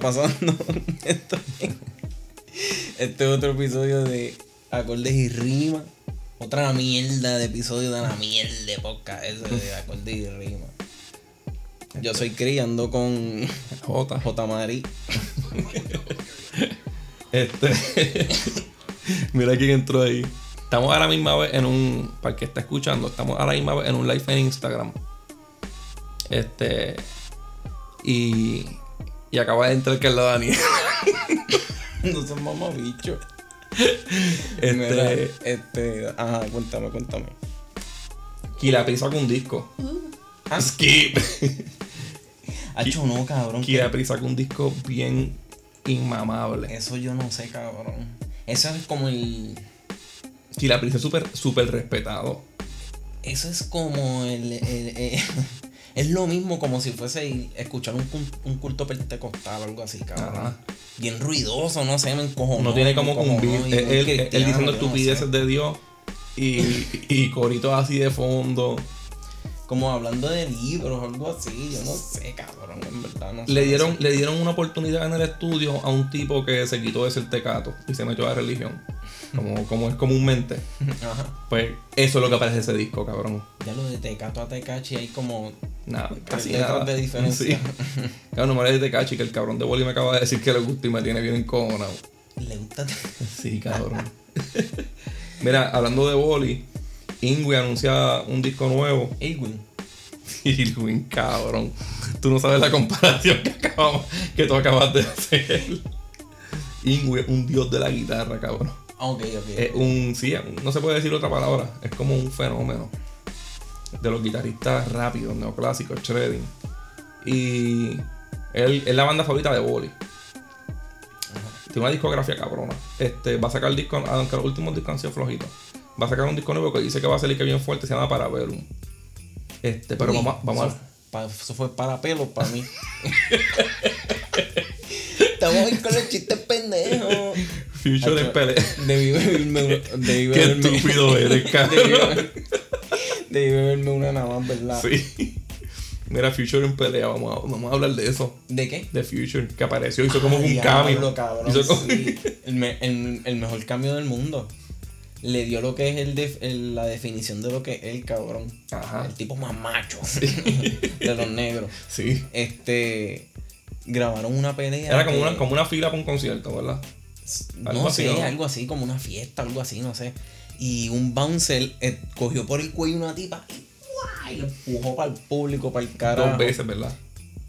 ¿Qué está pasando? Este es otro episodio de Acordes y Rima. Otra mierda de episodio de la mierda de podcast ese de Acordes y Rima. Yo soy Cri, ando con J. J. Mari. Este. Mira quién entró ahí. Estamos a la misma vez en un. Para el que está escuchando, estamos a la misma vez en un live en Instagram. Este. Y. Y acaba de entrar que es la Daniel. No son mamabicho. Este. Mira, este. Ajá, cuéntame, cuéntame. Kira Pri sacó un disco. Ah. Skip. Hacho, no, cabrón. Kira Pri sacó un disco bien inmamable. Eso yo no sé, cabrón. Eso es como el. Kira Pri es súper, súper respetado. Eso es como el. el- el- es lo mismo como si fuese escuchar un, un culto pentecostal o algo así, cabrón. Ajá. Bien ruidoso, no sé, me encojonó. No tiene como cumplir. y Él, muy él- diciendo yo no sé. estupideces de Dios. Y, y coritos así de fondo. Como hablando de libros o algo así, yo no sé, cabrón, en verdad. No Le sé, dieron, no sé. le dieron una oportunidad en el estudio a un tipo que se quitó de ser tecato y se metió a la religión. Como, como es comúnmente. Ajá. Pues eso es lo que aparece en ese disco, cabrón. Ya lo de Tecato a Tecachi hay como. Nada, casi nada. de diferencia. Sí. Cabrón, no me de Tecachi, que el cabrón de Boli me acaba de decir que le gusta y me tiene bien encojonado. Le gusta. Sí, cabrón. Mira, hablando de Boli, Ingui anuncia un disco nuevo. Edwin. Irwin, cabrón. Tú no sabes la comparación que, acabamos, que tú acabas de hacer. Ingui es un dios de la guitarra, cabrón. Ah, ok, ok. Es un, sí, no se puede decir otra palabra. Es como un fenómeno de los guitarristas rápidos, neoclásicos, shredding. Y él es la banda favorita de Boli. Tiene una discografía cabrona. Este, va a sacar el disco, aunque los últimos discos han sido flojitos. Va a sacar un disco nuevo que dice que va a salir que bien fuerte, se llama Parabellum. Este, pero Uy, vamos, a- vamos eso, a. pa- eso fue para pelos para mí. Estamos con los chistes pendejos. Future en pelea. Debí beberme una. Debí Qué estúpido eres, cabrón. debí beberme una nada más, ¿verdad? Sí. Mira, Future en pelea, vamos a, vamos a hablar de eso. ¿De qué? De Future, que apareció, hizo como un cambio. cabrón, Hizo como- sí. el, me- el- el mejor cambio del mundo. Le dio lo que es el def- el- la definición de lo que es el cabrón. Ajá. El tipo más macho de los negros. Sí. Este. Grabaron una pelea. Era como que- una, como una fila para un concierto, ¿verdad? Algo no así, sé, ¿no? algo así, como una fiesta, algo así, no sé. Y un bouncer eh, cogió por el cuello una tipa y, y lo empujó para el público, para el carajo. Dos veces, ¿verdad?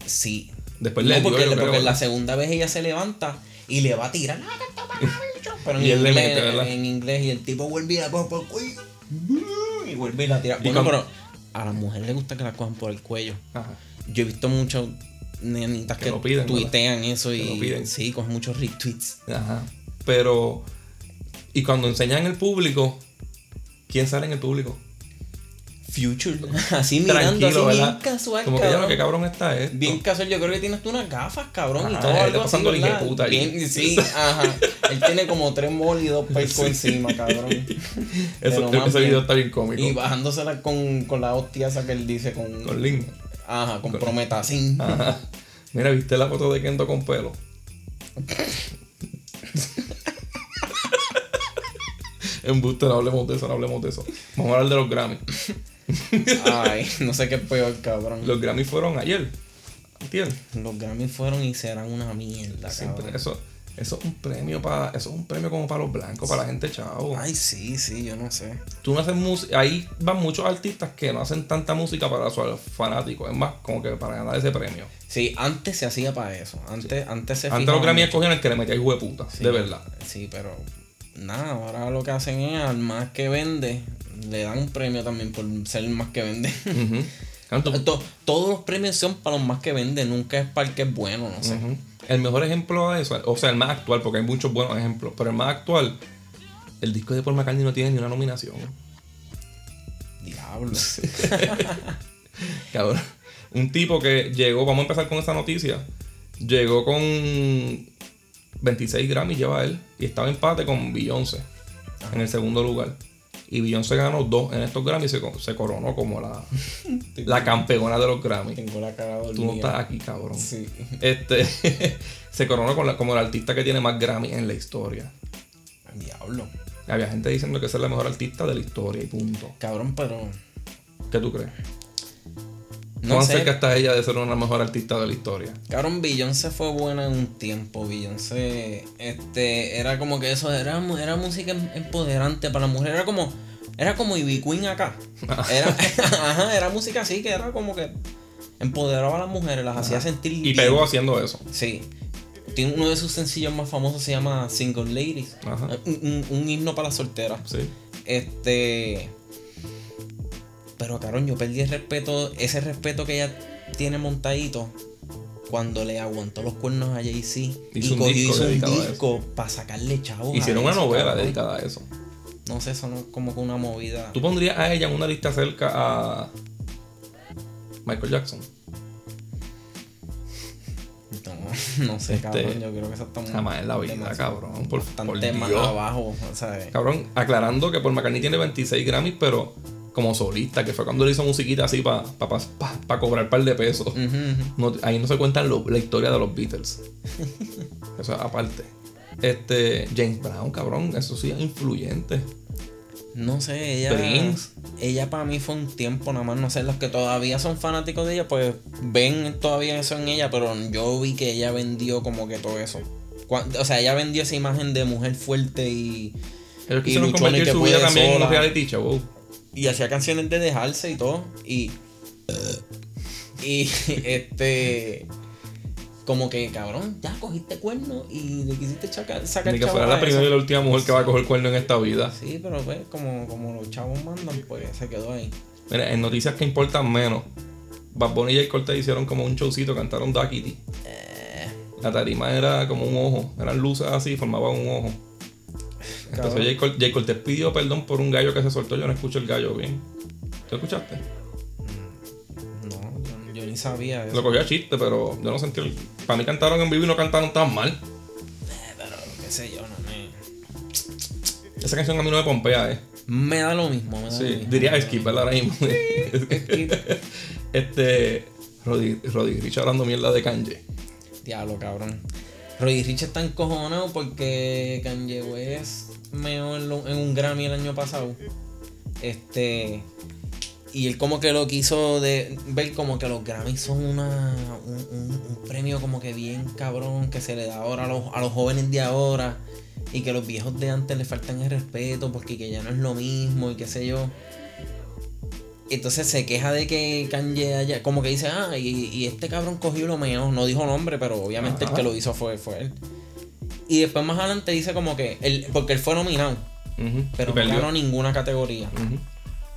Sí. Después No, le dio, porque, yo porque la segunda vez ella se levanta y le va a tirar. "Ah, que esto para bicho", Pero en, Y inglés, mete, ¿verdad? en inglés, y el tipo vuelve y la coge por el cuello. Y vuelve y la tira. Bueno, pero a la mujer le gusta que la cojan por el cuello. Ajá. Yo he visto muchas nenitas Que que, lo piden, tuitean eso Que y lo piden. sí, cogen muchos retweets. Ajá. Pero. Y cuando enseñan el público, ¿quién sale en el público? Future. Así mirando, así bien ¿verdad? casual, Como que ya cabrón. lo que cabrón está esto. Bien casual, yo creo que tienes tú unas gafas, cabrón, y Ajá, todo él algo está así, pasando el ¿verdad? ahí. Bien, sí, ajá. Él tiene como tres moles y dos percos encima, cabrón. Eso, ese bien. video está bien cómico. Y bajándosela con, con la hostia esa que él dice con... Con Lin. Ajá, con prometacín. Ajá. Mira, ¿viste la foto de Kendo con pelo? Embuste, no hablemos de eso, no hablemos de eso. Vamos a hablar de los Grammy. Ay, no sé qué es peor, cabrón. Los Grammy fueron ayer. ¿Entiendes? Los Grammy fueron y serán una mierda, Siempre, cabrón. eso, eso es un premio para, eso es un premio como para los blancos, para la gente chavo. Ay, sí, sí, yo no sé. Tú no haces música, ahí van muchos artistas que no hacen tanta música para sus fanáticos, es más, como que para ganar ese premio. Sí, antes se hacía para eso. Antes, antes se Antes los Grammy escogían el que le metía hijo de puta, Sí, de verdad. Sí, pero nada, ahora lo que hacen es al más que vende, le dan un premio también por ser el más que vende. Todos los premios son para los más que venden, nunca es para el que es bueno, no sé. El mejor ejemplo de eso, o sea, el más actual, porque hay muchos buenos ejemplos, pero el más actual, el disco de Paul McCartney no tiene ni una nominación. Diablo. Cabrón. Un tipo que llegó, vamos a empezar con esta noticia, llegó con 26 Grammys, lleva él, y estaba en empate con Beyoncé en el segundo lugar. Y Beyoncé ganó dos en estos Grammys y se, se coronó como la, la campeona de los Grammys. Tengo la cara. Tú no estás aquí, cabrón. Sí. Este se coronó con la- como el artista que tiene más Grammys en la historia. Diablo. Había gente diciendo que esa es la mejor artista de la historia y punto. Cabrón, pero. ¿Qué tú crees? No ¿Cuán sé. cerca está ella de ser una mejor artista de la historia? Cabrón, Beyoncé fue buena en un tiempo. Beyoncé, este, era como que eso, era, era música em- empoderante para la mujer. Era como, era como Ivy Queen acá. Era, ajá, era música así que era como que empoderaba a las mujeres, las hacía sentir Y bien. pegó haciendo eso. Sí. Tiene uno de sus sencillos más famosos se llama Single Ladies. Ajá. Un, un- un himno para las solteras. Sí. Este. Pero, cabrón, yo perdí el respeto, ese respeto que ella tiene montadito cuando le aguantó los cuernos a Jay-Z y cogió hizo un disco para sacarle chavos. Hicieron una novela cabrón. dedicada a eso. No sé, eso no es como que una movida. ¿Tú pondrías a ella en una lista cerca a Michael Jackson? No, no sé, Este, cabrón. Yo creo que eso está muy- Jamás en la vida, demasiado- cabrón. Por, por Bastante más Dios. abajo. Cabrón, aclarando que Paul McCartney tiene 26 Grammys, pero como solista, que fue cuando le hizo musiquita así para pa, pa, pa- pa cobrar un par de pesos. No- ahí no se cuentan lo- la historia de los Beatles. Eso es aparte. Este, James Brown, cabrón, eso sí es influyente. No sé, ella. Prince. Ella para mí fue un tiempo nada más. No sé, los que todavía son fanáticos de ella, pues ven todavía eso en ella, pero yo vi que ella vendió como que todo eso. O sea, ella vendió esa imagen de mujer fuerte y, convertir que su puede vida también en un reality show. Y hacía canciones de dejarse y todo. Y. Y este. Como que, cabrón, ya cogiste cuerno y le quisiste chaca- sacar Ni que fuera la primera y la última mujer que va a coger cuerno en esta vida. Sí, pero pues, como, como los chavos mandan, pues se quedó ahí. Mira, en noticias que importan menos, Bad Bunny y Jay Cortez hicieron como un showcito, cantaron Duckity. Eh. La tarima era como un ojo, eran luces así, formaban un ojo. Entonces Cortez pidió perdón por un gallo que se soltó, yo no escucho el gallo bien. ¿Tú escuchaste? No, yo, yo ni sabía eso. Lo cogí a chiste, pero yo no sentí el... Para mí cantaron en vivo y no cantaron tan mal. Eh, pero qué sé yo, no me. Esa canción a mí no me pompea, eh. Me da lo mismo, me da lo Sí, mismo. diría Skip, ¿verdad? Ahora mismo. este... Roddy, Roddy Rich hablando mierda de Kanye. Diablo, cabrón. Roddy Rich está encojonado porque Kanye West meó en, lo- en un Grammy el año pasado. Este. Y él como que lo quiso de ver como que los Grammys son una, un, un- un premio como que bien cabrón que se le da ahora a los, a los jóvenes de ahora y que los viejos de antes le faltan el respeto porque que ya no es lo mismo y qué sé yo. Entonces se queja de que Kanye haya, como que dice, ah, y, y este cabrón cogió lo meó. No dijo nombre, pero obviamente Ajá. el que lo hizo fue, fue él. Y después más adelante dice como que, él, porque él fue nominado, pero y no ganó ninguna categoría.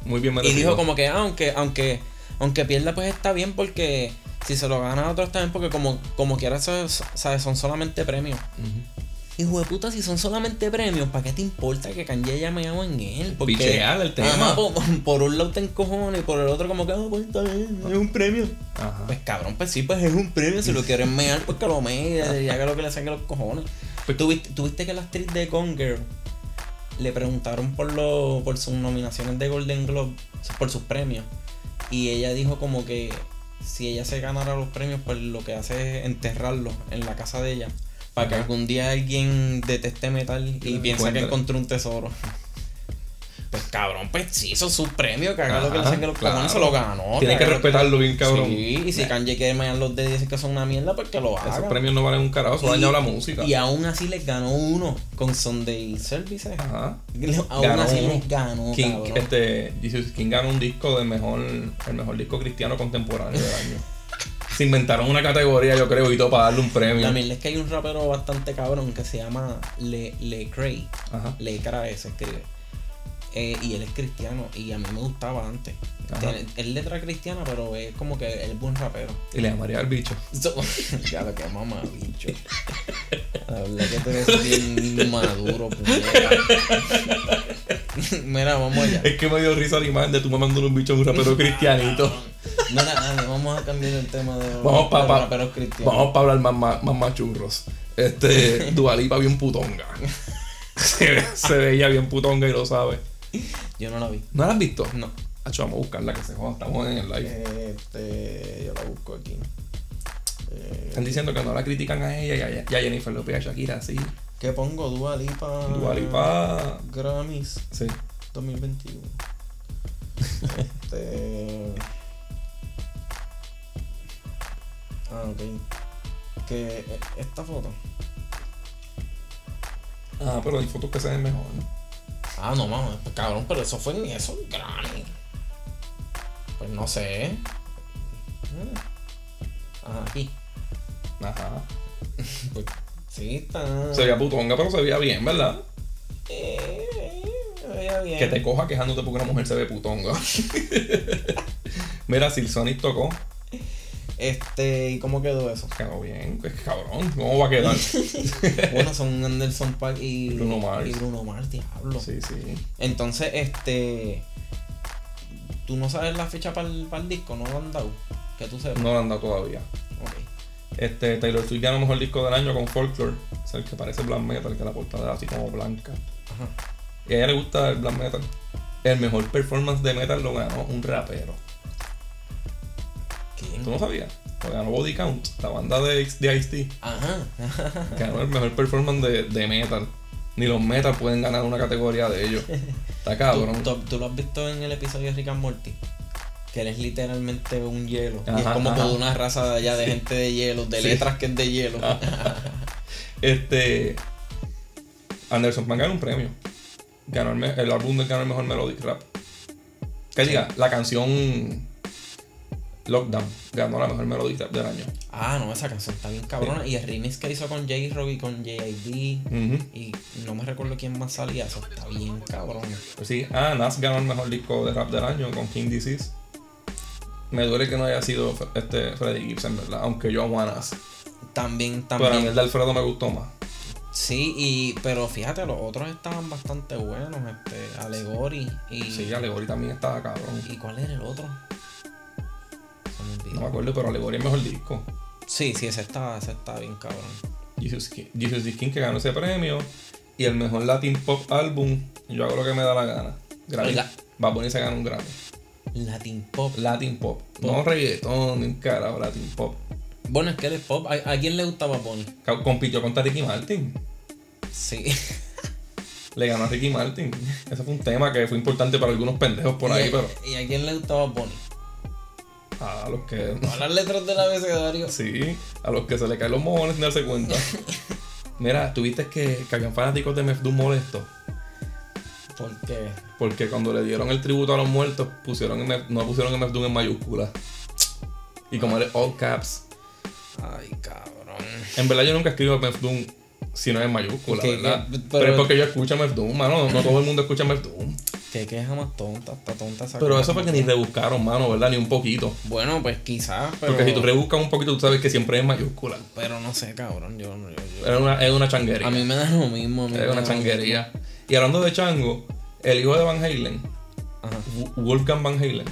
Muy bien Y merecido. dijo como que, ah, aunque, aunque, aunque pierda, pues está bien porque si se lo gana a otro está bien porque como, como quiera, ¿sabes? Son solamente premios. Ujú. Hijo de puta, si son solamente premios, ¿para qué te importa que Kanye haya meado en él? Porque, Pichear el tema. Ajá, por, por un lado te encojones y por el otro como que, ah, pues bien, es un premio. Ajá. Pues cabrón, pues sí, pues es un premio. Si lo quieren mear, pues que lo mee y haga lo que le saque los cojones. Pues tuviste, tuviste que la actriz de Gone Girl le preguntaron por lo, por sus nominaciones de Golden Globe, por sus premios. Y ella dijo como que si ella se ganara los premios, pues lo que hace es enterrarlos en la casa de ella. Para que algún día alguien deteste metal y lo piensa que encontró un tesoro. Pues cabrón, pues sí, eso es su premio, que haga lo que le saque los cojones, se claro. lo ganó. Tiene que respetarlo bien, cabrón. Sí, y si Nah. Kanye quiere mear los dedos y decir que son una mierda, pues que lo haga. Esos premios no valen un carajo, Y- dañado la música. Y aún así les ganó uno con Sunday Services. Ajá. Aún Ganó así uno. les ganó, King, cabrón. este, Jesus King ganó un disco de mejor, el mejor disco cristiano contemporáneo del año. Se inventaron una categoría, yo creo, y todo para darle un premio. Mierda es que hay un rapero bastante cabrón que se llama Le, Le Cray. Ajá. Le Cray se escribe. Eh, y él es cristiano y a mí me gustaba antes. Tiene- es letra cristiana, pero es como que él es buen rapero. Y le llamaría al bicho. So- ya lo que mamá, bicho. La verdad que tú eres bien maduro, puñeta. Mira, vamos allá. Es que me dio risa la imagen de tu mamándole un bicho a un rapero cristianito. Mira, dale, vamos a cambiar el tema de los, Vamos pa- raperos cristianos. Vamos para hablar más, más, más machurros. Este, Dualipa bien putonga. Se veía bien putonga y lo sabe. Yo no la vi. ¿No la has visto? No. Hacho, vamos a buscarla que se joda. Estamos en el live. Este, yo la busco aquí. Eh, Están diciendo que no la critican a ella y a, Jennifer Lopez y a Shakira, sí. ¿Qué pongo? Dua Lipa. Dua Lipa. Grammys Sí. 2021. este. Ah, ok. Que eh, esta foto. Ah, pero hay fotos que se ven mejor. Ah, no mames, pues, cabrón, pero eso fue ni eso, Grammy. Pues no sé. Ah, aquí. Ajá. Pues sí, está. Se veía putonga, pero se veía bien, ¿verdad? Eh, me veía bien. Que te coja quejándote porque una mujer se ve putonga. Mira, si el Sonic tocó, Este, ¿y cómo quedó eso? quedó bien. Pues cabrón, ¿cómo va a quedar? bueno, son Anderson Paak y Bruno Mars. Y Bruno Mars, diablo. sí, sí. Entonces, este. ¿Tú no sabes la fecha para el, disco? ¿No lo han dado? Que tú sepas. No lo han dado todavía. Ok. Este, Taylor Swift ganó mejor disco del año con Folklore. Es el que parece black metal, que la portada es así como blanca. Ajá. Y a ella le gusta el black metal. El mejor performance de metal lo ganó un rapero. ¿Tú no sabías? Ganó Body Count, la banda de, de Ice-T. Ajá. Ganó el mejor performance de, de metal. Ni los metal pueden ganar una categoría de ellos. Está cabrón. ¿Tú, tú, lo has visto en el episodio de Rick and Morty? Que él es literalmente un hielo. y es como toda una raza de allá de gente de hielo, de Sí. letras que es de hielo. Este. Anderson Pan ganó un premio. Ganó el álbum del ganó el mejor melodic rap. Que diga, la canción Lockdown ganó la mejor melodic rap del año. Ah, no, esa canción está bien cabrona. Y el remix que hizo con J-Rock y con J.I.D. Ujú. Y no me recuerdo quién más salía. Eso está bien cabrón. Pues sí, ah, Nas ganó el mejor disco de rap del año con King Disease. Me duele que no haya sido este Freddie Gibbs, verdad. Aunque yo amo a Nas. También, Pero a mí también. el de Alfredo me gustó más. Sí, y, pero fíjate, los otros estaban bastante buenos. Este, Allegory y. Sí, Allegory también estaba cabrón. ¿Y cuál era el otro? No me acuerdo, pero Allegory es el mejor disco. Sí, sí, ese está, ese está bien cabrón. Jesus, Ki- Jesus King que ganó ese premio. Y el mejor Latin Pop Album, yo hago lo que me da la gana. Grammy. Oiga. Bad Bunny se gana un Grammy. Latin Pop. Latin Pop. No reggaetón, ni un carajo, Latin Pop. Bueno, es que es pop. ¿A, a quién le gustaba Bonnie? Compitió contra Ricky Martin. Sí. Le ganó a Ricky Martin. Ese fue un tema que fue importante para algunos pendejos por ahí, ¿Y, pero ¿Y a quién le gustaba Bonnie? A los que. Todas las letras del abecedario. Sí, a los que se le caen los mojones sin darse cuenta. Mira, tuviste que, que habían fanáticos de MF Doom molestos. Porque. Porque cuando le dieron el tributo a los muertos, pusieron MF no pusieron MF Doom en mayúsculas. Y como era all caps. Ay, cabrón. En verdad yo nunca escribo MF Doom si no es en mayúsculas, Que- ¿verdad? pero- es porque yo escucho MF Doom, mano. No todo el mundo escucha MF Doom. Qué queja más tonta, está tonta esa Pero eso fue que ni rebuscaron, mano, ¿verdad? Ni un poquito. Bueno, pues quizás, pero. Porque si tú rebuscas un poquito, tú sabes que siempre es en mayúsculas. Pero no sé, cabrón. Yo, yo, yo- Es una, es una changuería. A mí me da lo mismo. a mí Es una changuería. Y hablando de chango, el hijo de Van Halen. Ajá. Wolfgang Van Halen,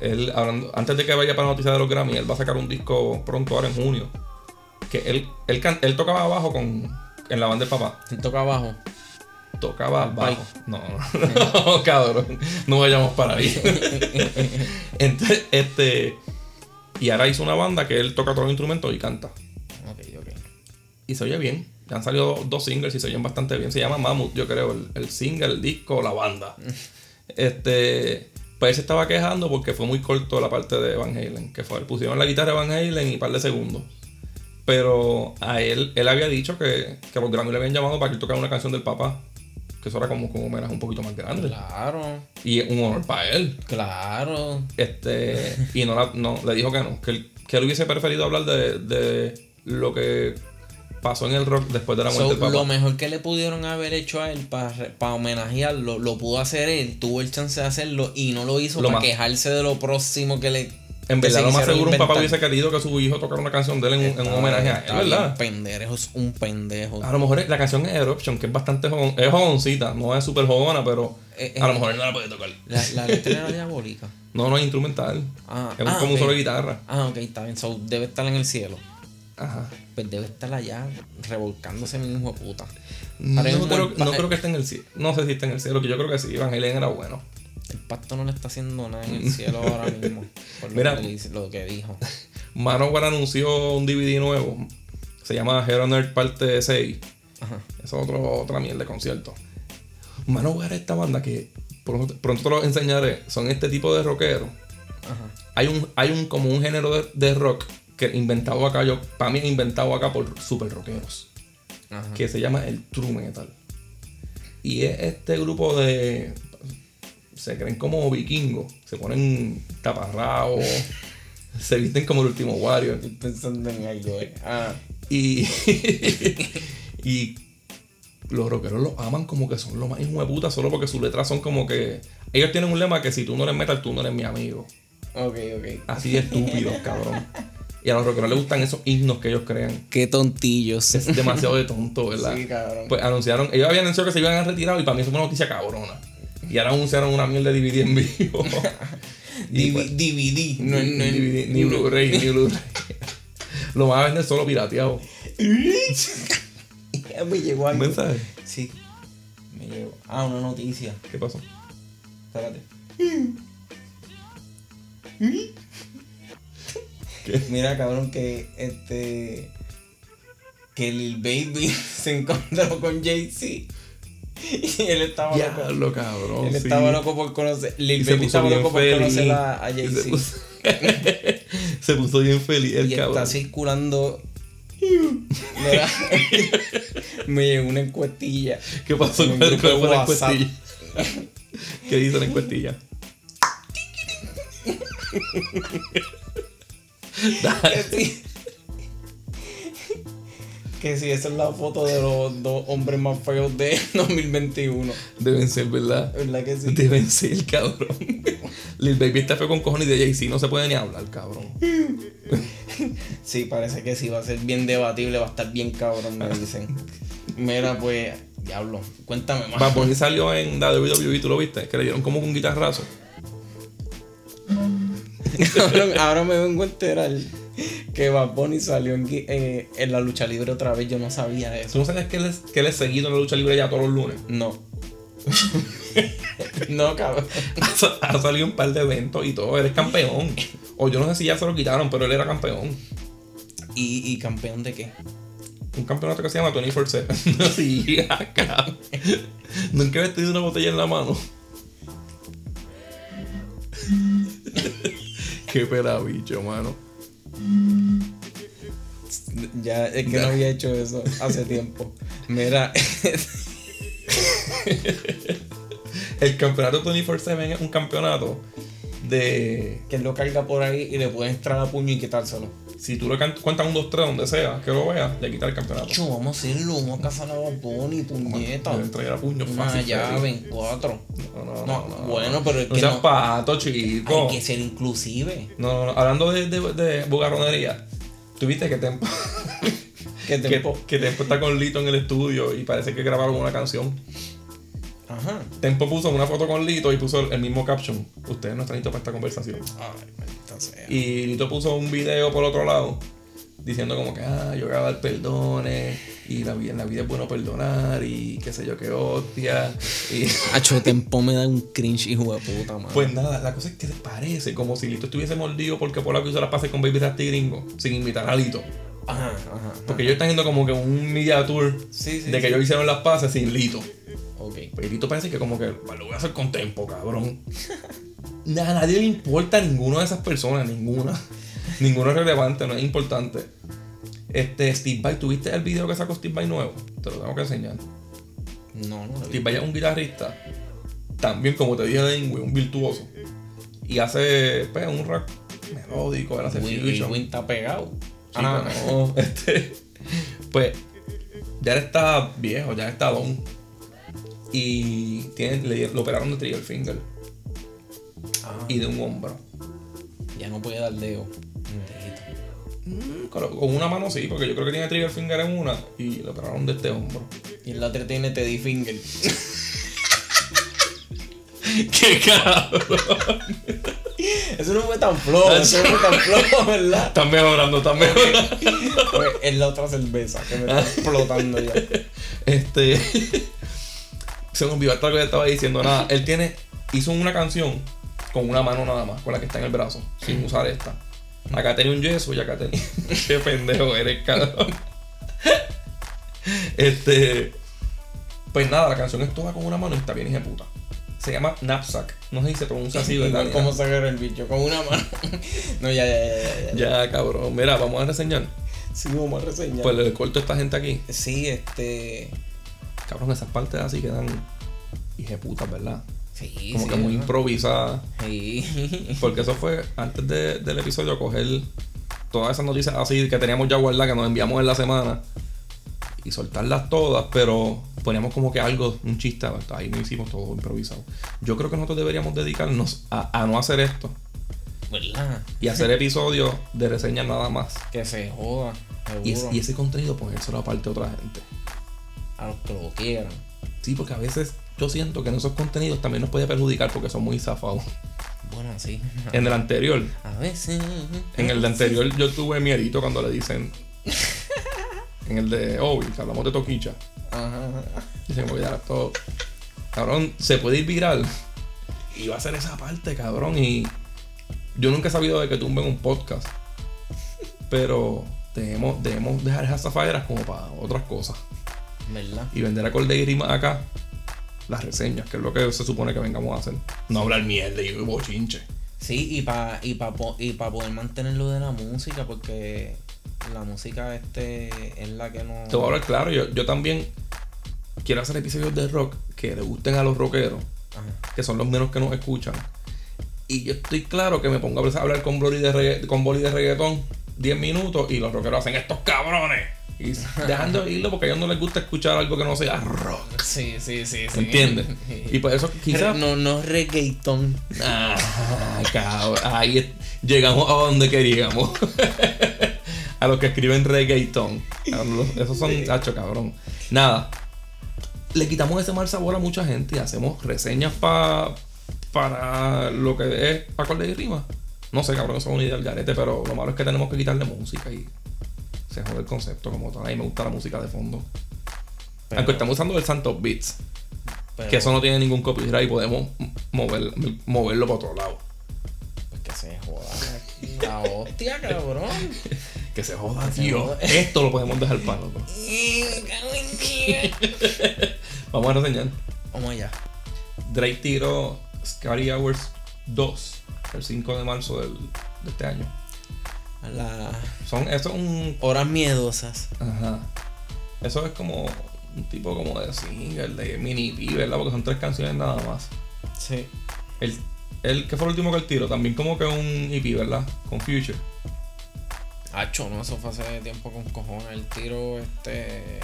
él, hablando, antes de que vaya para la noticia de los Grammy, él va a sacar un disco pronto ahora en junio. Que él, él, él tocaba abajo con, en la banda del papá. ¿Quién toca abajo? Tocaba bajo. No, no, cabrón. No vayamos para ahí. Entonces, este. Y ahora hizo una banda que él toca todos los instrumentos y canta. Ok, ok. Y se oye bien. Ya han salido dos singles y se oyen bastante bien. Se llama Mammoth, yo creo. El, el single, el disco, la banda. este. Pues él se estaba quejando porque fue muy corto la parte de Van Halen. Que fue, pusieron la guitarra de Van Halen y un par de segundos. Pero a él, él había dicho que, que los Grammy le habían llamado para que él tocara una canción del papá. Que eso era como, como un homenaje un poquito más grande. Claro, Y un honor para él. claro. Este, y no, la- no, le dijo que no, que él, que él hubiese preferido hablar de, de lo que pasó en el rock después de la muerte So, del papá. lo mejor que le pudieron haber hecho a él para homenajearlo, lo pudo hacer él, tuvo el chance de hacerlo y no lo hizo Lo para más- quejarse de lo próximo que le. En verdad, lo más seguro, un papá inventar. hubiese querido que su hijo tocara una canción de él en, un- en un homenaje a él, ¿verdad? pendejo, es un pendejo. A lo mejor la canción es Eruption, que es bastante joven, es jovencita, no es súper jodona, pero Eh, a lo eh, mejor él no la puede tocar. La, la letra era diabólica. No, no es instrumental. Ah, es un- ah, como un solo de guitarra. Ah, ok, está bien. So, debe estar en el cielo. Ajá. pues debe estar allá revolcándose mi hijo de puta. No, creo, no creo que esté en el cielo. No sé si está en el cielo, que yo creo que sí. Evangelion era bueno. El pasto no le está haciendo nada en el cielo ahora mismo. Por lo, Mira. que, lo que dijo. Manowar anunció un DVD nuevo. Se llama Hero Nerd Parte 6. Ajá. Es otro, otra mierda de concierto. Manowar es esta banda que pronto, pronto te lo enseñaré. Son este tipo de rockeros. Ajá. Hay un, hay un como un género de, de rock que inventado acá, yo, para mí es inventado acá por super rockeros. Ajá. que se llama el True Metal. Y es este grupo de. Se creen como vikingos, se ponen taparrabos, se visten como el último Warrior. Estoy pensando en algo, eh. Ah, Y. y los rockeros los aman como que son lo más hijo de puta, solo porque sus letras son como que. Ellos tienen un lema que si tú no eres metal, tú no eres mi amigo. ok, ok. Así de estúpidos, cabrón. Y a los rockeros les gustan esos himnos que ellos crean. Qué tontillos. Es demasiado de tonto, ¿verdad? Sí, cabrón. Pues anunciaron, ellos habían anunciado que se iban a retirar y para mí eso fue una noticia cabrona. Y ahora anunciaron una mierda de DVD en vivo. Y DV- pues, DVD, no, no, DVD, ni Blu-ray, ni Blu-ray. Lo van a vender solo pirateado. Me llegó ¿Un algo. mensaje? Sí. Me llegó. Ah, una noticia. ¿Qué pasó? Espérate. ¿Qué? Mira, cabrón, que este. Que Lil Baby se encontró con Jay-Z. Y él estaba loco. Diablo, cabrón. Él sí. estaba loco por conocer. Lil Baby estaba loco por feliz. conocer a, a Y se Jay-Z. puso, se puso bien feliz el Y cabrón. está circulando. Mira, me llegó una encuestilla. ¿Qué pasó con la encuestilla? ¿Qué dice la encuestilla? Sí. Que sí, esa es la foto de los dos hombres más feos de 2021. Deben ser, ¿verdad? ¿Verdad que sí? Deben ser, cabrón. Lil Baby está feo con cojones y de Jay-Z no se puede ni hablar, cabrón. Sí, parece que sí, va a ser bien debatible, va a estar bien cabrón, me dicen. Mira, pues, diablo, cuéntame más. Bad Bunny salió en la WWE, ¿tú lo viste? Que le dieron como un guitarrazo. Cabrón, ahora me vengo a enterar que Bad Bunny salió en, eh, en la lucha libre otra vez, yo no sabía ¿Tú eso. no sabes que él es, que él es seguido en la lucha libre ya todos los lunes? No. no, cabrón. Ha, sa- ha salido un par de eventos y todo, él es campeón. O yo no sé si ya se lo quitaron, pero él era campeón. ¿Y, y campeón de qué? Un campeonato que se llama 24-7. sí, acá. Nunca he tenido una botella en la mano. Qué pelabicho, mano. Ya, es que no había hecho eso hace tiempo. Mira, El campeonato 24-7 es un campeonato de. que él lo carga por ahí y le puede entrar a puño y quitárselo. Si tú le cuentas un 2-3 donde sea, que lo veas, le quitas el campeonato. Chu, vamos a hacerlo, vamos a cazar a Bunny, puñeta. Le entregar a puño Una fácil. llave feliz. en cuatro. No, no, No, no, no, bueno, pero es no que seas no. pato, chico. Hay que ser inclusive. No, no, no. Hablando de, de, de bugarronería, tuviste que Tempo, Que que, tempo. que Tempo está con Lito en el estudio y parece que grabaron una canción. Ajá. Tempo puso una foto con Lito y puso el, mismo caption. Ustedes no están listos para esta conversación. Ay, sea. Y Lito puso un video por otro lado diciendo como que, ah, yo voy a dar perdones y la vida, en la vida es bueno perdonar y qué sé yo qué hostia. Y Hacho, tempo me da un cringe, hijo de puta, man. pues nada, la cosa es que se parece como si Lito estuviese mordido porque Polaco hizo las pases con Baby Rasty Gringo sin invitar a Lito. Ajá, ajá. Porque ellos están haciendo como que un media tour Sí, sí. de que sí. ellos hicieron las pases sin Lito. Ok. Pues Lito parece que como que "Pues lo voy a hacer con tempo, cabrón. Nada, a nadie le importa a ninguna de esas personas, ninguna. Ninguno es relevante, no es importante. Este, Steve Vai, ¿tuviste el video que sacó Steve Vai nuevo? Te lo tengo que enseñar. No, no. Steve Vai es un guitarrista, también como te dije de Ingwe, un virtuoso. Y hace pues, un rock melódico, él hace Win, está pegado. Sí, pero no, este, pues ya está viejo, ya está don. Y tiene, le, lo operaron de trigger finger Ah, y de un hombro. ya no puede dar dedo. Con una mano sí, porque yo creo que tiene trigger finger en una y lo operaron de este hombro. Y el otro tiene Teddy Finger. ¡Qué cabrón! Eso no fue tan flojo, eso no fue tan flojo, ¿verdad? Están mejorando, están mejorando. Es la otra cerveza que me está explotando ya. Este. Se me olvidó algo que estaba diciendo. Nada, él tiene. Hizo una canción con una mano nada más, con la que está en el brazo, sin usar esta. Acá tenía un yeso y acá tenía. Qué pendejo eres, cabrón. Este. Pues nada, la canción es toda con una mano y está bien hija puta. Se llama Knapsack. No sé si se pronuncia así, ¿verdad? Igual cómo sacar el bicho, con una mano. No, ya, ya, ya, ya. ya. Ya, cabrón. Mira, vamos a reseñar. Sí, vamos a reseñar. Pues le corto a esta gente aquí. Sí, este. Cabrón, esas partes así quedan hija de putas, ¿verdad? Sí, Como sí, que muy ¿no? improvisadas. Sí. Porque eso fue antes de- del episodio coger todas esas noticias así que teníamos ya guardadas, que nos enviamos en la semana, y soltarlas todas, pero poníamos como que algo, un chiste, ahí no hicimos todo improvisado. Yo creo que nosotros deberíamos dedicarnos a, a no hacer esto ¿Verdad? y hacer episodios de reseñas nada más. Que se joda, Y, es- y ese contenido ponérselo aparte a otra gente. A los que lo quieran. Sí, porque a veces yo siento que en esos contenidos también nos puede perjudicar porque son muy zafados. Bueno, sí. En el anterior, A veces. En el de anterior yo tuve miedito cuando le dicen. en el de Obi, que hablamos de Toquicha. Ajá. Dicen, como ya todo. Cabrón, se puede ir viral. Y va a ser esa parte, cabrón. Y yo nunca he sabido de que tumben un podcast. Pero debemos, debemos dejar esas zafaderas como para otras cosas. ¿Verdad? Y vender acorde y rima acá. Las reseñas, que es lo que se supone que vengamos a hacer. No hablar mierda y bochinche. Sí, y para y pa, y pa poder mantenerlo de la música, porque la música este es la que no. Te voy a hablar claro, yo, yo también quiero hacer episodios de rock que le gusten a los rockeros, Ajá. que son los menos que nos escuchan. Y yo estoy claro que me pongo a hablar con Boli de, regga- con Boli de reggaetón 10 minutos y los rockeros hacen estos cabrones. Y dejando de irlo porque a ellos no les gusta escuchar algo que no sea rock. Sí, sí, sí, sí. ¿Entiendes? Y por eso quizás... No, no reggaeton. Ah, cabrón. Ahí llegamos a donde queríamos. a los que escriben los- Esos son hacho, cabrón. Nada. Le quitamos ese mal sabor a mucha gente y hacemos reseñas pa, para lo que es acorde y rima. No sé, cabrón, eso es una idea del garete, pero lo malo es que tenemos que quitarle música y se jode el concepto como tal. A mí me gusta la música de fondo. Pero- Aunque estamos usando el Santos Beats, pero- que eso no tiene ningún copyright y podemos mover, moverlo para otro lado. Pues que se joda. La hostia, cabrón. Que se joda, Que se tío. joda. Esto lo podemos dejar para nosotros. Vamos a reseñar. Vamos allá. Drake tiró Scary Hours 2 el 5 de marzo del- de este año. A las Son, eso es un. horas miedosas. Ajá. Eso es como un tipo como de single, de mini EP, ¿verdad? Porque son tres canciones nada más. Sí. El, el que fue el último que él tiró, también como que un EP, ¿verdad? Con Future. Hacho, no, eso fue hace tiempo con cojones. El tiro, este.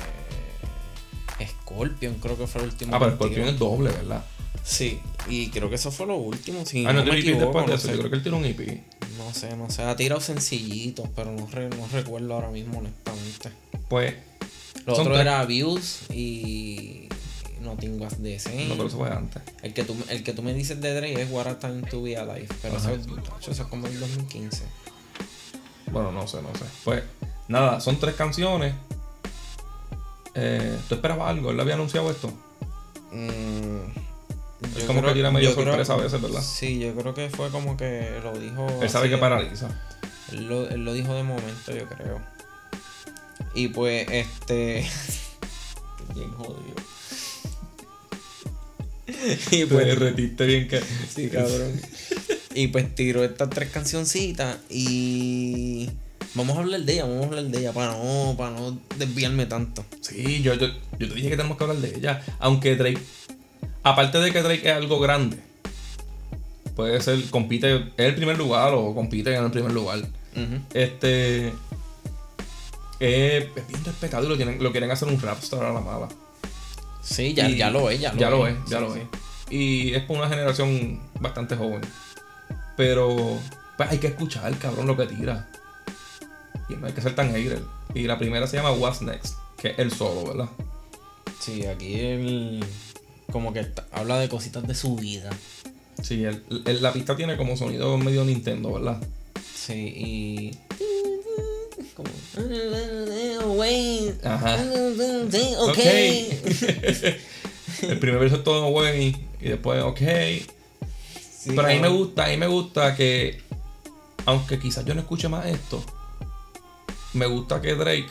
Scorpion, creo que fue el último. Ah, pero Scorpion es doble, ¿verdad? Sí, y creo que eso fue lo último. Si ah, no, no, me equivoco, después de eso. Yo creo que él tiró un EP. No sé, no sé. Ha tirado sencillitos, pero no, re- no recuerdo ahora mismo, honestamente. Pues. Lo otro tres. era Views y. Nothing Was the Same. No, pero eso fue antes. el, que tú, el que tú me dices de Drake es What a Time to Be Alive. Pero eso, eso es como el 2015. Bueno, no sé, no sé. Pues, nada, son tres canciones. Eh, ¿Tú esperabas algo? ¿Él había anunciado esto? Mm, Es yo como creo- que tira medio yo creo- sorpresa a veces, ¿verdad? Sí, yo creo que fue como que lo dijo. Él sabe que paraliza. Él lo, él lo dijo de momento, yo creo. Y pues, este. Bien jodido. y Te pues, derretiste bien que. sí, cabrón. y pues tiró estas tres cancioncitas y. Vamos a hablar de ella, vamos a hablar de ella para no, para no desviarme tanto. Sí, yo, yo, yo te dije que tenemos que hablar de ella. Aunque Drake. Aparte de que Drake es algo grande. Puede ser, compite, es el primer lugar o compite en el primer lugar. Este. eh, es bien respetado y lo, tienen, lo quieren hacer un rapstar a la mala. Sí, ya, Y- ya lo es, ya lo ya lo es, ya Sí, lo sí. es. Y es por una generación bastante joven. Pero pues, hay que escuchar, cabrón, lo que tira. Y no hay que ser tan hater. Y la primera se llama What's Next, que es el solo, ¿verdad? Sí, aquí él como que habla de cositas de su vida. Sí, el- el- la pista tiene como sonido medio Nintendo, ¿verdad? Sí, y. Como. Wayne. Ajá. Ok. el primer verso es todo güey y después ok. Sí, Pero a mí me gusta, a mí me gusta que, aunque quizás yo no escuche más esto, me gusta que Drake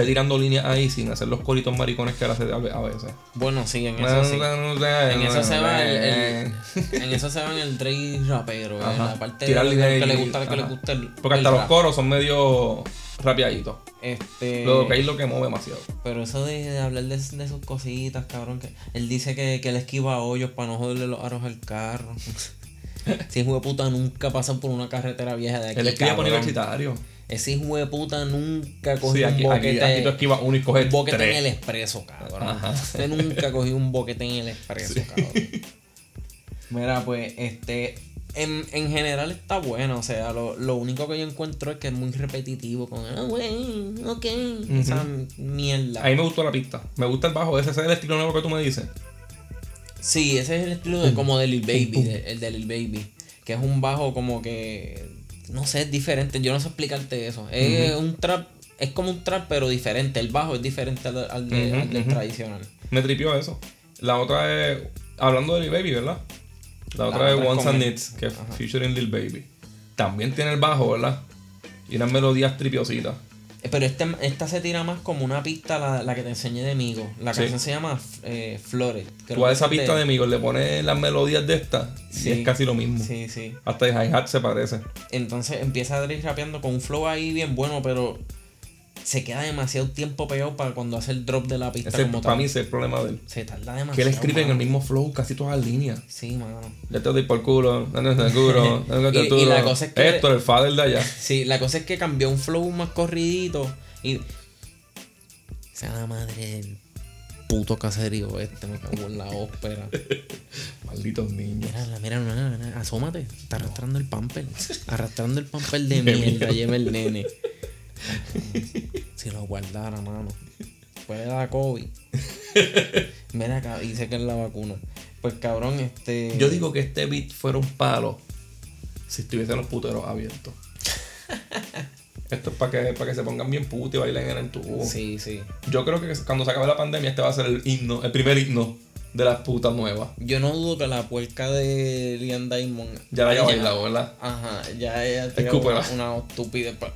esté tirando líneas ahí sin hacer los coritos maricones que él hace a ve- a veces. Bueno, sí, en eso sí. En eso se va el, el- en eso se va en el Drake rapero, en Ajá. la parte Tirar de, que le gusta, que le ajá. gusta el, Porque el hasta los coros son medio rapeaditos. Este, Lo que es lo que mueve demasiado. pero eso de, de hablar de, de sus cositas, cabrón, que él dice que, que él esquiva hoyos para no joderle los aros al carro. Ese hijo de puta nunca pasa por una carretera vieja de aquí. Él por cabrón. universitario. Ese hijo de puta nunca cogió Sí, aquí, un aquí, boquete. aquí tú esquivas uno y coges un boquete tres. en el expreso, cabrón. Usted nunca cogió un boquete en el expreso, cabrón. Mira, pues, este. En, en general está bueno, o sea, lo, lo único que yo encuentro es que es muy repetitivo con ah, güey, ok, esa mierda. A mí me gustó la pista. Me gusta el bajo. Ese es el estilo nuevo que tú me dices. Sí, ese es el estilo de como de Lil Baby, de- el de Lil Baby, que es un bajo como que no sé, es diferente, yo no sé explicarte eso. Es un trap, es como un trap pero diferente, el bajo es diferente al, al de- al del tradicional. Me tripió eso. La otra es. Hablando de Lil Baby, ¿verdad? La otra otra es con and. Needs, que es featuring Lil Baby. También tiene el bajo, ¿verdad? Y unas melodías tripiositas. Pero este, esta se tira más como una pista, la, la que te enseñé de Migo. La Sí. canción se llama eh, Flores. Creo Tú a esa pista de amigos le pones las melodías de esta Sí. y es casi lo mismo. Sí, sí. Hasta el hi-hat se parece. Entonces empieza Drake rapeando con un flow ahí bien bueno, pero se queda demasiado tiempo pegado para cuando hace el drop de la pista Ese, como para tal. mí ese es el problema de él. Se tarda demasiado. Que él escribe en el mismo flow casi todas las líneas. Sí, mano. Ya te doy por culo, seguro, no te Y- y la cosa es que- Héctor, el father de allá. Sí, la cosa es que cambió un flow más corridito y. Sea la madre del puto caserío este, me cago en la ópera. Malditos niños. Mira, mira, mira, mira, asómate. Está arrastrando el pamper. Arrastrando el pamper de mierda, lleva el nene. Si lo guardara, mano. Puede dar COVID. Mira acá, dice que es la vacuna. Pues cabrón, este. Yo digo que este beat fuera un palo si estuviesen los puteros abiertos. Esto es para que, para que se pongan bien putos y bailen en el tubo. Sí, sí. Yo creo que cuando se acabe la pandemia este va a ser el himno, el primer himno de las putas nuevas. Yo no dudo que la puerca de Liam Diamond. Ya la haya bailado, ¿verdad? Ajá, ya ella Escúpela. una, una estupidez. pa-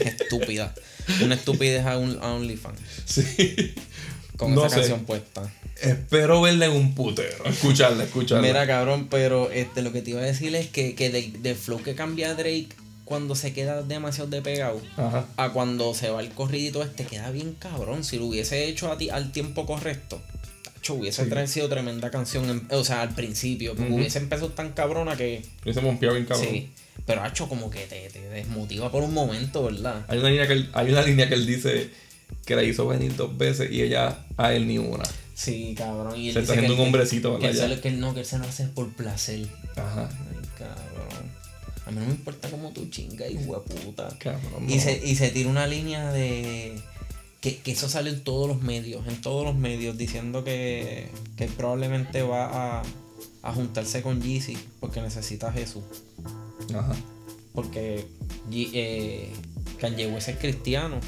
Estúpida. Una estupidez a, un, a OnlyFans. Sí. Con No esa sé. canción puesta. Espero verla en un putero. Escucharla, escucharla. Mira, cabrón, pero este, lo que te iba a decir es que, que del, del flow que cambia Drake cuando se queda demasiado de pegado Ajá. a cuando se va el corridito este, queda bien cabrón. Si lo hubiese hecho a ti al tiempo correcto, hubiese Sí. tra- sido tremenda canción. en- o sea, al principio, porque hubiese empezado tan cabrona que. Yo se pompeó bien cabrón. Sí. Pero hacho como que te, te desmotiva por un momento, ¿verdad? Hay una línea que él, hay una línea que él dice que la hizo venir dos veces y ella a él ni una. Sí, cabrón. Y él Se está dice que haciendo él- un hombrecito, que él, ¿verdad? se lo- que él no, que él se lo hace por placer. Ajá. Ay, cabrón. A mí no me importa cómo tú chingas, hijo de puta. Cabrón. Y se, y se tira una línea de. Que, que eso sale en todos los medios, en todos los medios, diciendo que, que probablemente va a, a juntarse con Yeezy porque necesita a Jesús. Ajá. Porque eh, Kanye West es cristiano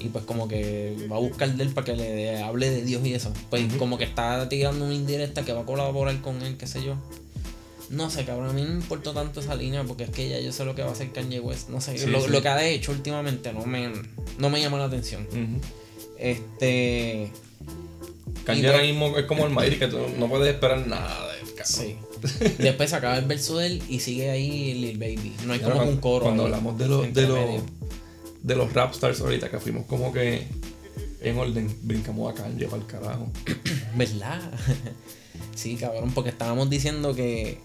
y pues como que va a buscar de él para que le hable de Dios y eso. Pues como que está tirando una indirecta que va a colaborar con él, qué sé yo. No sé, cabrón, a mí no me importó tanto esa línea porque es que ya yo sé lo que va a hacer Kanye West. No sé, Sí, lo, sí. lo que ha hecho últimamente no me, no me llama la atención. Este. Kanye ahora mismo es como el Mayri que tú no puedes esperar nada de él, cabrón. Sí. Después acaba el verso de él y sigue ahí Lil Baby. No hay como un coro. Cuando ahí, hablamos de los de los de los rap stars ahorita que fuimos como que en orden brincamos a Kanye para el carajo. ¿Verdad? sí, cabrón, porque estábamos diciendo que.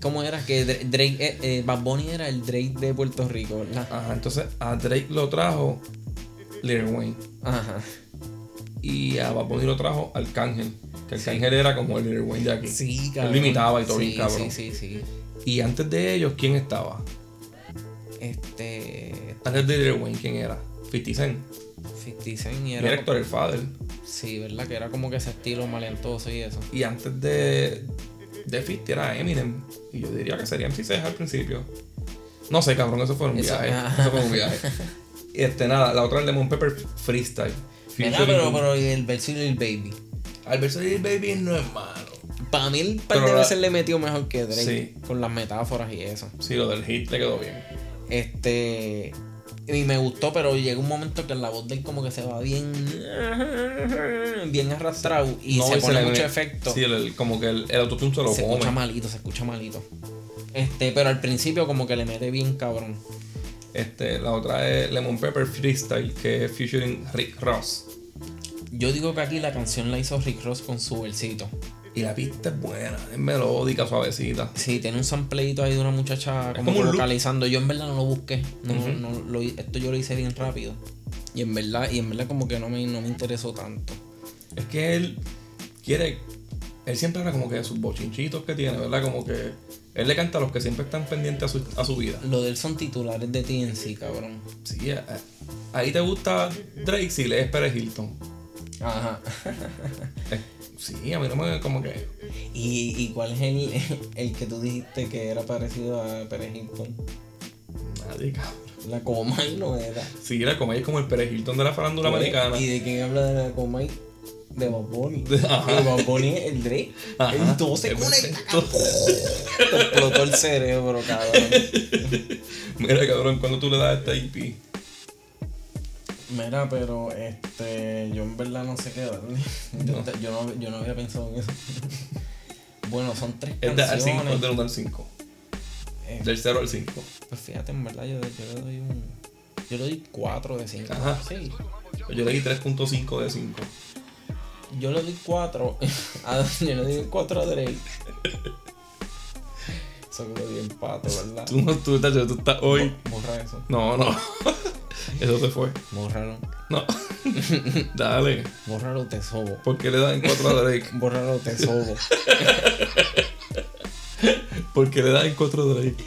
¿Cómo era? Que Dra- Drake. Eh, eh, Bad Bunny era el Drake de Puerto Rico, ¿verdad? Ajá, entonces a Drake lo trajo Lil Wayne Ajá. y a Bad Bunny lo trajo Arcángel, que Arcángel era como el Lil Wayne de aquí. Sí, Él cabrón. lo imitaba y todo sí, bien cabrón. Sí, sí, sí. Y antes de ellos, ¿quién estaba? Este. Antes de Lil Wayne, ¿quién era? 50 Cent. 50 Cent y era. Héctor el Father. Sí, ¿verdad? Que era como que ese estilo maleantoso y eso. Y antes de, de 50 era Eminem. Y yo diría que sería MC Ceja al principio. No sé, cabrón, eso fue un Eso- viaje. ah. Eso fue un viaje. Y este, nada, la otra es Lemon Pepper Freestyle. Mira, pero, pero ¿y el verso el baby. Al verso Lil Baby no es malo. Para mí el par de la- veces le metió mejor que Drake. Sí. Con las metáforas y eso. Sí, lo del hit le quedó bien. Este. Y me gustó, pero llega un momento que la voz de él como que se va bien. Bien arrastrado. Y No, se pone mucho efecto. Sí, el- como que el, el autotune se lo se come. escucha malito, se escucha malito. Este, pero al principio como que le mete bien cabrón. Este, la otra es Lemon Pepper Freestyle, que es featuring Rick Ross. Yo digo que aquí la canción la hizo Rick Ross con su versito. Y la pista es buena, es melódica, suavecita. Sí, tiene un sampleito ahí de una muchacha como, como un loop. vocalizando. Yo en verdad no lo busqué. No, Ujú. no, lo, esto yo lo hice bien rápido. Y en verdad, y en verdad como que no me, no me interesó tanto. Es que él quiere. Él siempre habla como que de sus bochinchitos que tiene, ¿verdad? Como que él le canta a los que siempre están pendientes a su, a su vida. Lo de él son titulares de TNC, cabrón. Sí, eh, ahí te gusta Drake si lees Pérez Hilton. Ajá. Sí, a mí no me. como que. ¿Y, y cuál es el, el que tú dijiste que era parecido a Hilton? Nadie, cabrón. La Comay no era. Sí, la comedia es como el Hilton de la farándula americana. ¿Y de quién habla de la Comay? De Bob Bunny. Ajá. De Bob Bunny es el Drake. Ajá. Entonces Es conecta. perfecto. Te explotó el cerebro, cabrón. Mira, cabrón, cuando tú le das esta IP. Mira, pero este, yo en verdad no sé qué darle. Yo, No. yo no, yo no había pensado en eso. bueno, son tres Es de, al 5, canciones. es del 1 al 5. Eh, Del 0 al 5. pues fíjate, en verdad, yo, yo le doy un. Yo le doy 4 de 5. Ajá. Sí. Yo le di 3.5 de 5. Yo le doy 4. yo le doy 4 a Drake. Eso quedó bien pato, ¿verdad? Tú no, tú, tacho, tú estás hoy. Borra eso. No, no. Eso se fue. Bórralo. No. Dale. Bórralo, te sobo. ¿Por qué le dan 4 a Drake? Bórralo, te sobo. ¿Por qué le dan 4 a Drake?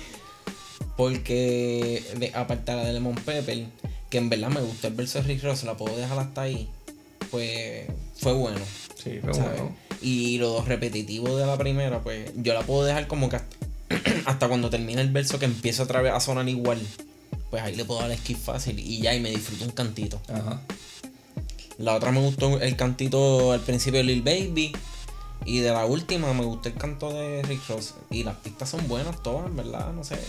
Porque, de, aparte de la de Lemon Pepper, que en verdad me gustó el verso de Rick Ross, la puedo dejar hasta ahí, pues fue bueno. Sí, ¿sabes? bueno. Y lo repetitivo de la primera, pues yo la puedo dejar como que hasta, hasta cuando termine el verso que empieza otra vez a sonar igual. Pues ahí le puedo dar skip fácil y ya, y me disfruto un cantito. Ajá. La otra me gustó el cantito al principio de Lil Baby. Y de la última me gustó el canto de Rick Ross. Y las pistas son buenas todas, en verdad, no sé,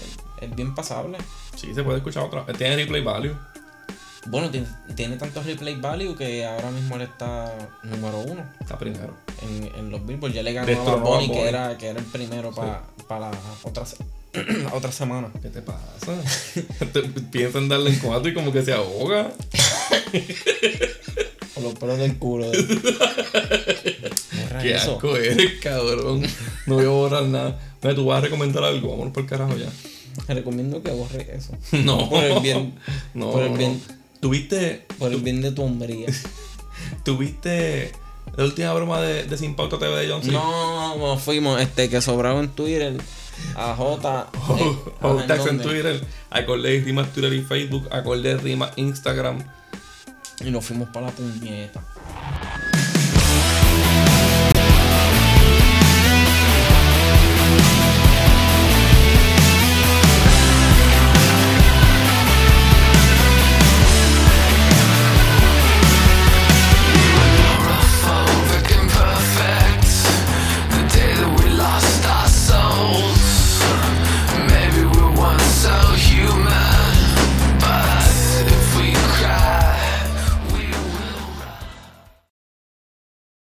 es bien pasable. Sí, se puede escuchar otra. Tiene replay value. Bueno, tiene, tiene tanto replay value que ahora mismo él está número uno Está primero. en, en los Billboard. Ya le ganó a Destronó Bunny. que era, que era el primero para la otra, se- la otra semana. ¿Qué te pasa? Te- Piensa en darle en cuatro y como que se ahoga. Con los pelos del culo. de- Qué eso. asco eres, cabrón. No voy a borrar nada. Mira, tú vas a recomendar algo. Vámonos por el carajo ya. Te recomiendo que borre eso. No. Por el bien. No, por el no. bien. ¿Tuviste, Por el bien de tu hombría. tuviste la última broma de, de Sin Pauta TV de John? No, fuimos, este, que sobraba en Twitter. A J. eh, Hashtags en dónde? Twitter, acorde rimas Twitter y Facebook, acorde rimas Instagram. Y nos fuimos para la puñeta.